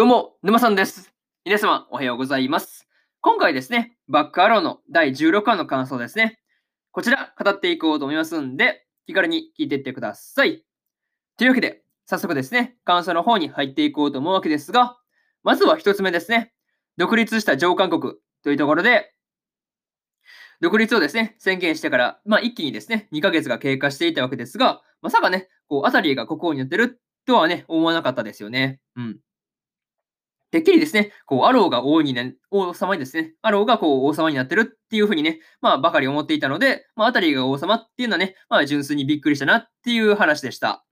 どうも、沼さんです。皆様、おはようございます。今回ですね、バックアローの第16話の感想ですね。こちら、語っていこうと思いますんで、気軽に聞いていってください。というわけで、早速ですね、感想の方に入っていこうと思うわけですが、まずは一つ目ですね、独立した上韓国というところで、独立をですね、宣言してから、まあ一気にですね、2ヶ月が経過していたわけですが、まさかね、こう、アタリーが国王になってるとはね、思わなかったですよね。うん。てっきりですね、こう、アローが王にね、王様にですね、アローがこう、王様になってるっていうふうにね、まあ、ばかり思っていたので、まあ、アタリが王様っていうのはね、まあ、純粋にびっくりしたなっていう話でした。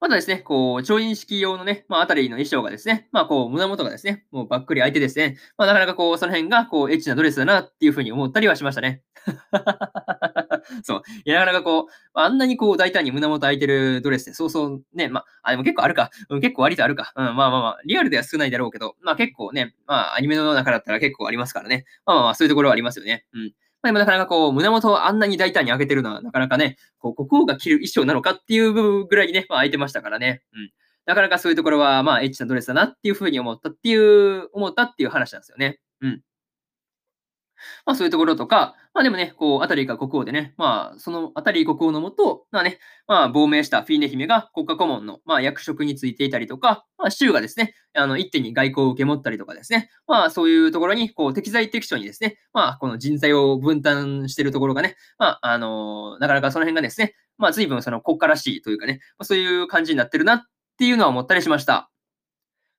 またですね、こう、調印式用のね、まあ、アタリの衣装がですね、まあ、こう、胸元がですね、もうばっくり開いてですね、まあ、なかなかこう、その辺が、こう、エッチなドレスだなっていうふうに思ったりはしましたね。そう。いや、なかなかこう、あんなにこう、大胆に胸元開いてるドレスって、そうそうね、まあ、あ、でも結構あるか。うん、結構割とあるか。うん、まあまあまあ、リアルでは少ないだろうけど、まあ結構ね、まあ、アニメの中だったら結構ありますからね。まあまあまあ、そういうところはありますよね。うん。まあ、でもなかなかこう、胸元をあんなに大胆に開けてるのは、なかなかね、こう、国王が着る衣装なのかっていう部分ぐらいにね、まあ開いてましたからね。うん。なかなかそういうところは、まあ、エッチなドレスだなっていうふうに思ったっていう、思ったっていう話なんですよね。うん。まあそういうところとか、まあでもね、こう、アタリが国王でね、まあそのアタリ国王のもと、まあね、まあ亡命したフィーネ姫が国家顧問の、まあ、役職についていたりとか、まあ州がですね、あの一手に外交を受け持ったりとかですね、まあそういうところに、こう適材適所にですね、まあこの人材を分担してるところがね、まああのなかなかその辺がですね、まあ随分その国家らしいというかね、まあ、そういう感じになってるなっていうのは思ったりしました。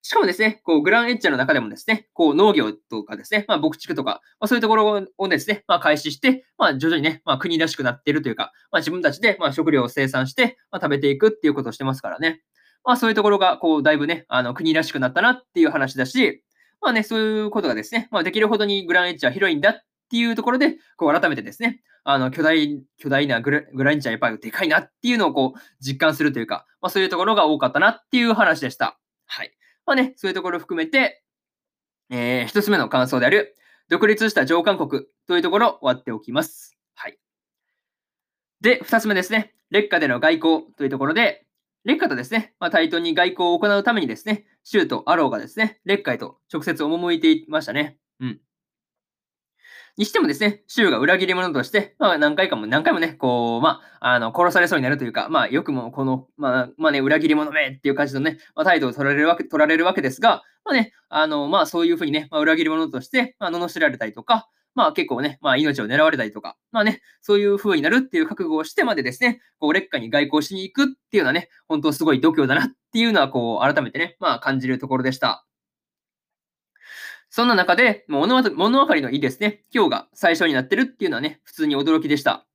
しかもですね、こう、グランエッジャーの中でもですね、こう、農業とかですね、まあ、牧畜とか、まあ、そういうところをですね、まあ、開始して、まあ、徐々にね、まあ、国らしくなっているというか、まあ、自分たちで、まあ、食料を生産して、まあ、食べていくっていうことをしてますからね。まあ、そういうところが、こう、だいぶね、あの、国らしくなったなっていう話だし、まあね、そういうことがですね、まあ、できるほどにグランエッジは広いんだっていうところで、こう、改めてですね、あの、巨大、巨大なグラグランエッジはやっぱりでかいなっていうのをこう、実感するというか、まあ、そういうところが多かったなっていう話でした。はい。まあね、そういうところを含めて、えー、一つ目の感想である、独立した上韓国というところを割っておきます。はい。で、二つ目ですね、劣化での外交というところで、劣化とですね、まあ、対等に外交を行うためにですね、州とアローがですね、劣化へと直接赴いていましたね。うん。にしてもですね、州が裏切り者として、まあ何回かも何回もね、こう、まあ、あの、殺されそうになるというか、まあよくもこの、まあ、まあね、裏切り者めっていう感じのね、まあ、態度を取られるわけ、取られるわけですが、まあね、あの、まあそういうふうにね、まあ、裏切り者として、まあ、罵られたりとか、まあ結構ね、まあ命を狙われたりとか、まあね、そういう風になるっていう覚悟をしてまでですね、こう劣化に外交しに行くっていうのはね、本当すごい度胸だなっていうのはこう改めてね、まあ感じるところでした。そんな中で、物物分かりのいいですね、今日が最初になってるっていうのはね、普通に驚きでした。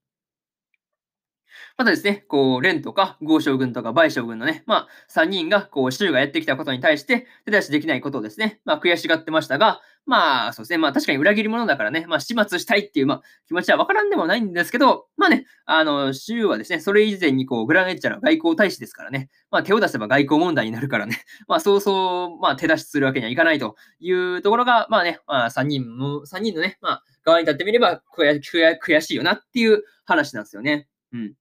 またですね、こう、蓮とか、豪将軍とか、梅将軍のね、まあ、3人が、こう、州がやってきたことに対して、手出しできないことをですね、まあ、悔しがってましたが、まあ、そうですね、まあ、確かに裏切り者だからね、まあ、始末したいっていう、まあ、気持ちはわからんでもないんですけど、まあね、あの、州はですね、それ以前に、こう、グランエッジャの外交大使ですからね、まあ、手を出せば外交問題になるからね、まあ、そうそう、まあ、手出しするわけにはいかないというところが、まあね、まあ、3人の、3人のね、まあ、側に立ってみれば悔悔しいよなっていう話なんですよね。うん。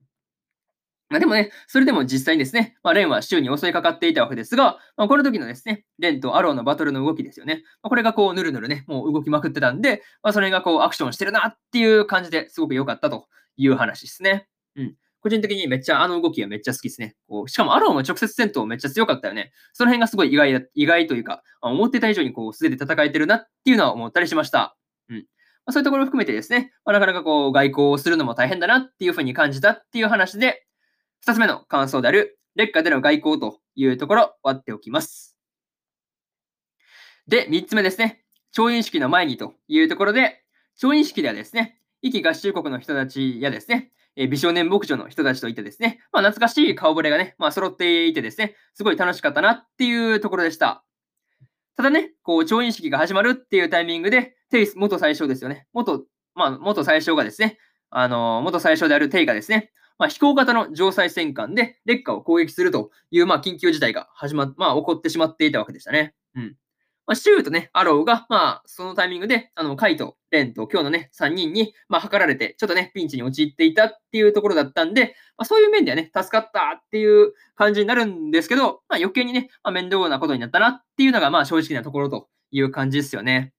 まあ、でもね、それでも実際にですね、まあ、レンは州に襲いかかっていたわけですが、まあ、この時のですね、レンとアローのバトルの動きですよね。まあ、これがこう、ぬるぬるね、もう動きまくってたんで、まあ、それがこう、アクションしてるなっていう感じですごく良かったという話ですね。うん。個人的にめっちゃあの動きがめっちゃ好きですね。こうしかもアローも直接戦闘めっちゃ強かったよね。その辺がすごい意外だ意外というか、思ってた以上にこう素手で戦えてるなっていうのは思ったりしました。うん。まあ、そういうところを含めてですね、まあ、なかなかこう外交をするのも大変だなっていうふうに感じたっていう話で、二つ目の感想である、劣化での外交というところ、終わっておきます。で、三つ目ですね。調印式の前にというところで、調印式ではですね、壱岐合衆国の人たちやですね、え美少年牧場の人たちといてですね、まあ、懐かしい顔ぶれがね、まあ、揃っていてですね、すごい楽しかったなっていうところでした。ただね、こう、調印式が始まるっていうタイミングで、テイス、元最初ですよね。元、まあ、元最初がですね、あの、元最初であるテイがですね、まあ、飛行型の城塞戦艦で劣化を攻撃するという、まあ、緊急事態が始まっ、まあ、起こってしまっていたわけでしたね。うん。まあ、シューとね、アローが、まあ、そのタイミングで、あの、カイとレンと今日のね、3人に、まあ、測られて、ちょっとね、ピンチに陥っていたっていうところだったんで、まあ、そういう面ではね、助かったっていう感じになるんですけど、まあ、余計にね、まあ、面倒なことになったなっていうのが、まあ、正直なところという感じですよね。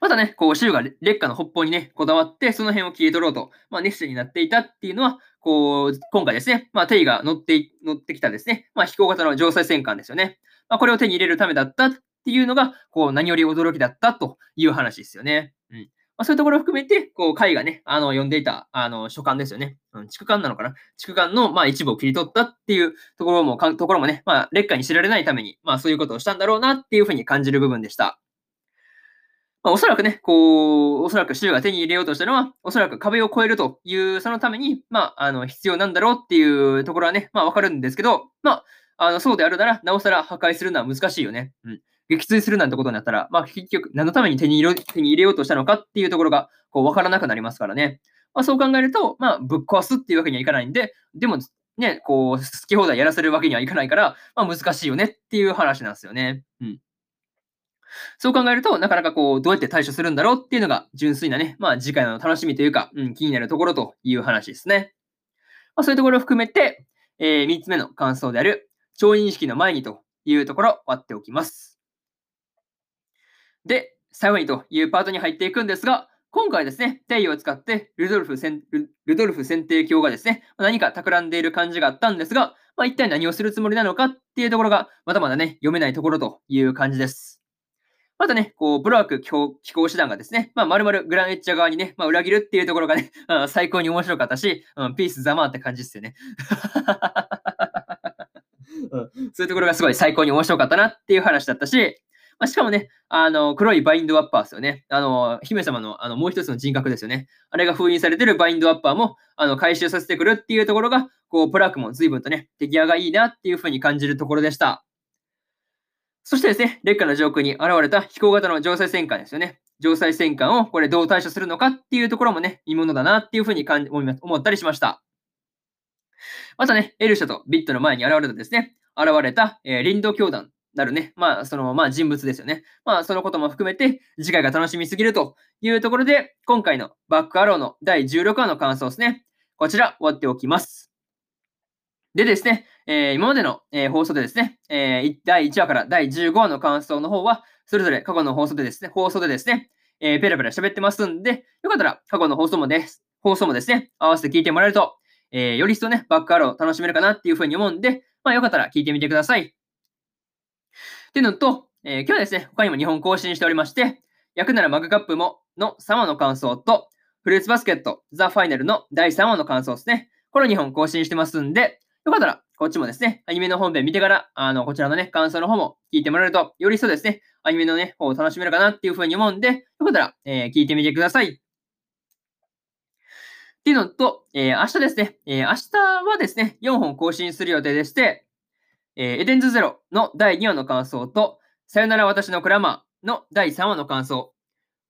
またね、こう、州が劣化の北方にね、こだわって、その辺を切り取ろうと、まあ、熱心になっていたっていうのは、こう、今回ですね、まあ、テイが乗って、乗ってきたですね、まあ、飛行型の乗船戦艦ですよね。まあ、これを手に入れるためだったっていうのが、こう、何より驚きだったという話ですよね。うん。まあ、そういうところを含めて、こう、会がね、あの、読んでいた、あの、書簡ですよね。うん、地区間なのかな？地区間の、まあ、一部を切り取ったっていうところも、かところもね、まあ、劣化に知られないために、まあ、そういうことをしたんだろうなっていうふうに感じる部分でした。まあ、おそらくね、こう、おそらく州が手に入れようとしたのは、おそらく壁を越えるという、そのために、まあ、あの、必要なんだろうっていうところはね、まあ、わかるんですけど、まあ、あの、そうであるなら、なおさら破壊するのは難しいよね。うん。撃墜するなんてことになったら、まあ、結局、何のために手に入れ手に入れようとしたのかっていうところが、こう、わからなくなりますからね。まあ、そう考えると、まあ、ぶっ壊すっていうわけにはいかないんで、でも、ね、こう、好き放題やらせるわけにはいかないから、まあ、難しいよねっていう話なんですよね。うん。そう考えると、なかなかこう、どうやって対処するんだろうっていうのが、純粋なね、まあ次回の楽しみというか、うん、気になるところという話ですね。まあ、そういうところを含めて、えー、3つ目の感想である、調印式の前にというところ、割っておきます。で、最後にというパートに入っていくんですが、今回ですね、テイを使ってルドルフ選ルドルフ選定教がですね、何か企んでいる感じがあったんですが、まあ、一体何をするつもりなのかっていうところが、まだまだね、読めないところという感じです。またね、こう、ブラーク飛行手段がですね、まあ、丸々グランエッチャ側にね、まあ、裏切るっていうところがね、最高に面白かったし、うん、ピースざまって感じですよね。うん、そういうところがすごい最高に面白かったなっていう話だったし、まあ、しかもね、あの、黒いバインドアッパーですよね。あの、姫様の、あの、もう一つの人格ですよね。あれが封印されてるバインドアッパーも、あの、回収させてくるっていうところが、こう、プラークも随分とね、出来上がいいなっていうふうに感じるところでした。そしてですね、劣化の上空に現れた飛行型の城西戦艦ですよね。城西戦艦をこれどう対処するのかっていうところもね、見ものだなっていうふうに感じ思ったりしました。またね、エルシャとビットの前に現れたですね、現れた、えー、林道教団なるね、まあ、その、まあ、人物ですよね。まあ、そのことも含めて、次回が楽しみすぎるというところで、今回のバックアローの第16話の感想ですね。こちら、終わっておきます。でですね、えー、今までの、えー、放送でですね、えー、第1話から第15話の感想の方は、それぞれ過去の放送でですね、放送でですね、えー、ペラペラ喋ってますんで、よかったら過去の放送もです、放送もですね、合わせて聞いてもらえると、えー、より一層ね、バックアロー楽しめるかなっていうふうに思うんで、まあよかったら聞いてみてください。っていうのと、えー、今日はですね、他にも日本更新しておりまして、焼くならマグカップもの3話の感想と、フルーツバスケットザ・ファイナルの第3話の感想ですね。この2本更新してますんで、よかったらこっちもですね、アニメの本編見てから、あの、こちらのね、感想の方も聞いてもらえると、より一層ですね、アニメのね、方を楽しめるかなっていうふうに思うんで、よかったら、えー、聞いてみてください。っていうのと、えー、明日ですね、えー、明日はですね、4本更新する予定でして、えー、エデンズゼロの第2話の感想と、さよなら私のクラマーの第3話の感想、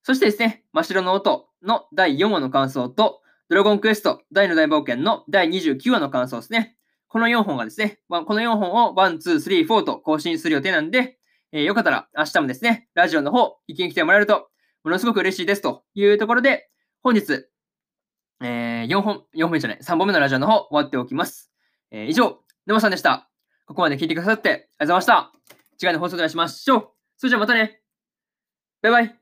そしてですね、真っ白の音の第4話の感想と、ドラゴンクエスト大の大冒険の第29話の感想ですね。この4本がですね、この4本を1、2、3、4と更新する予定なんで、えー、よかったら明日もですね、ラジオの方、意見来てもらえると、ものすごく嬉しいですというところで、本日、えー、4本、4本じゃない、3本目のラジオの方、終わっておきます。えー、以上、沼さんでした。ここまで聞いてくださってありがとうございました。次回の放送でお会いしましょう。それじゃあまたね。バイバイ。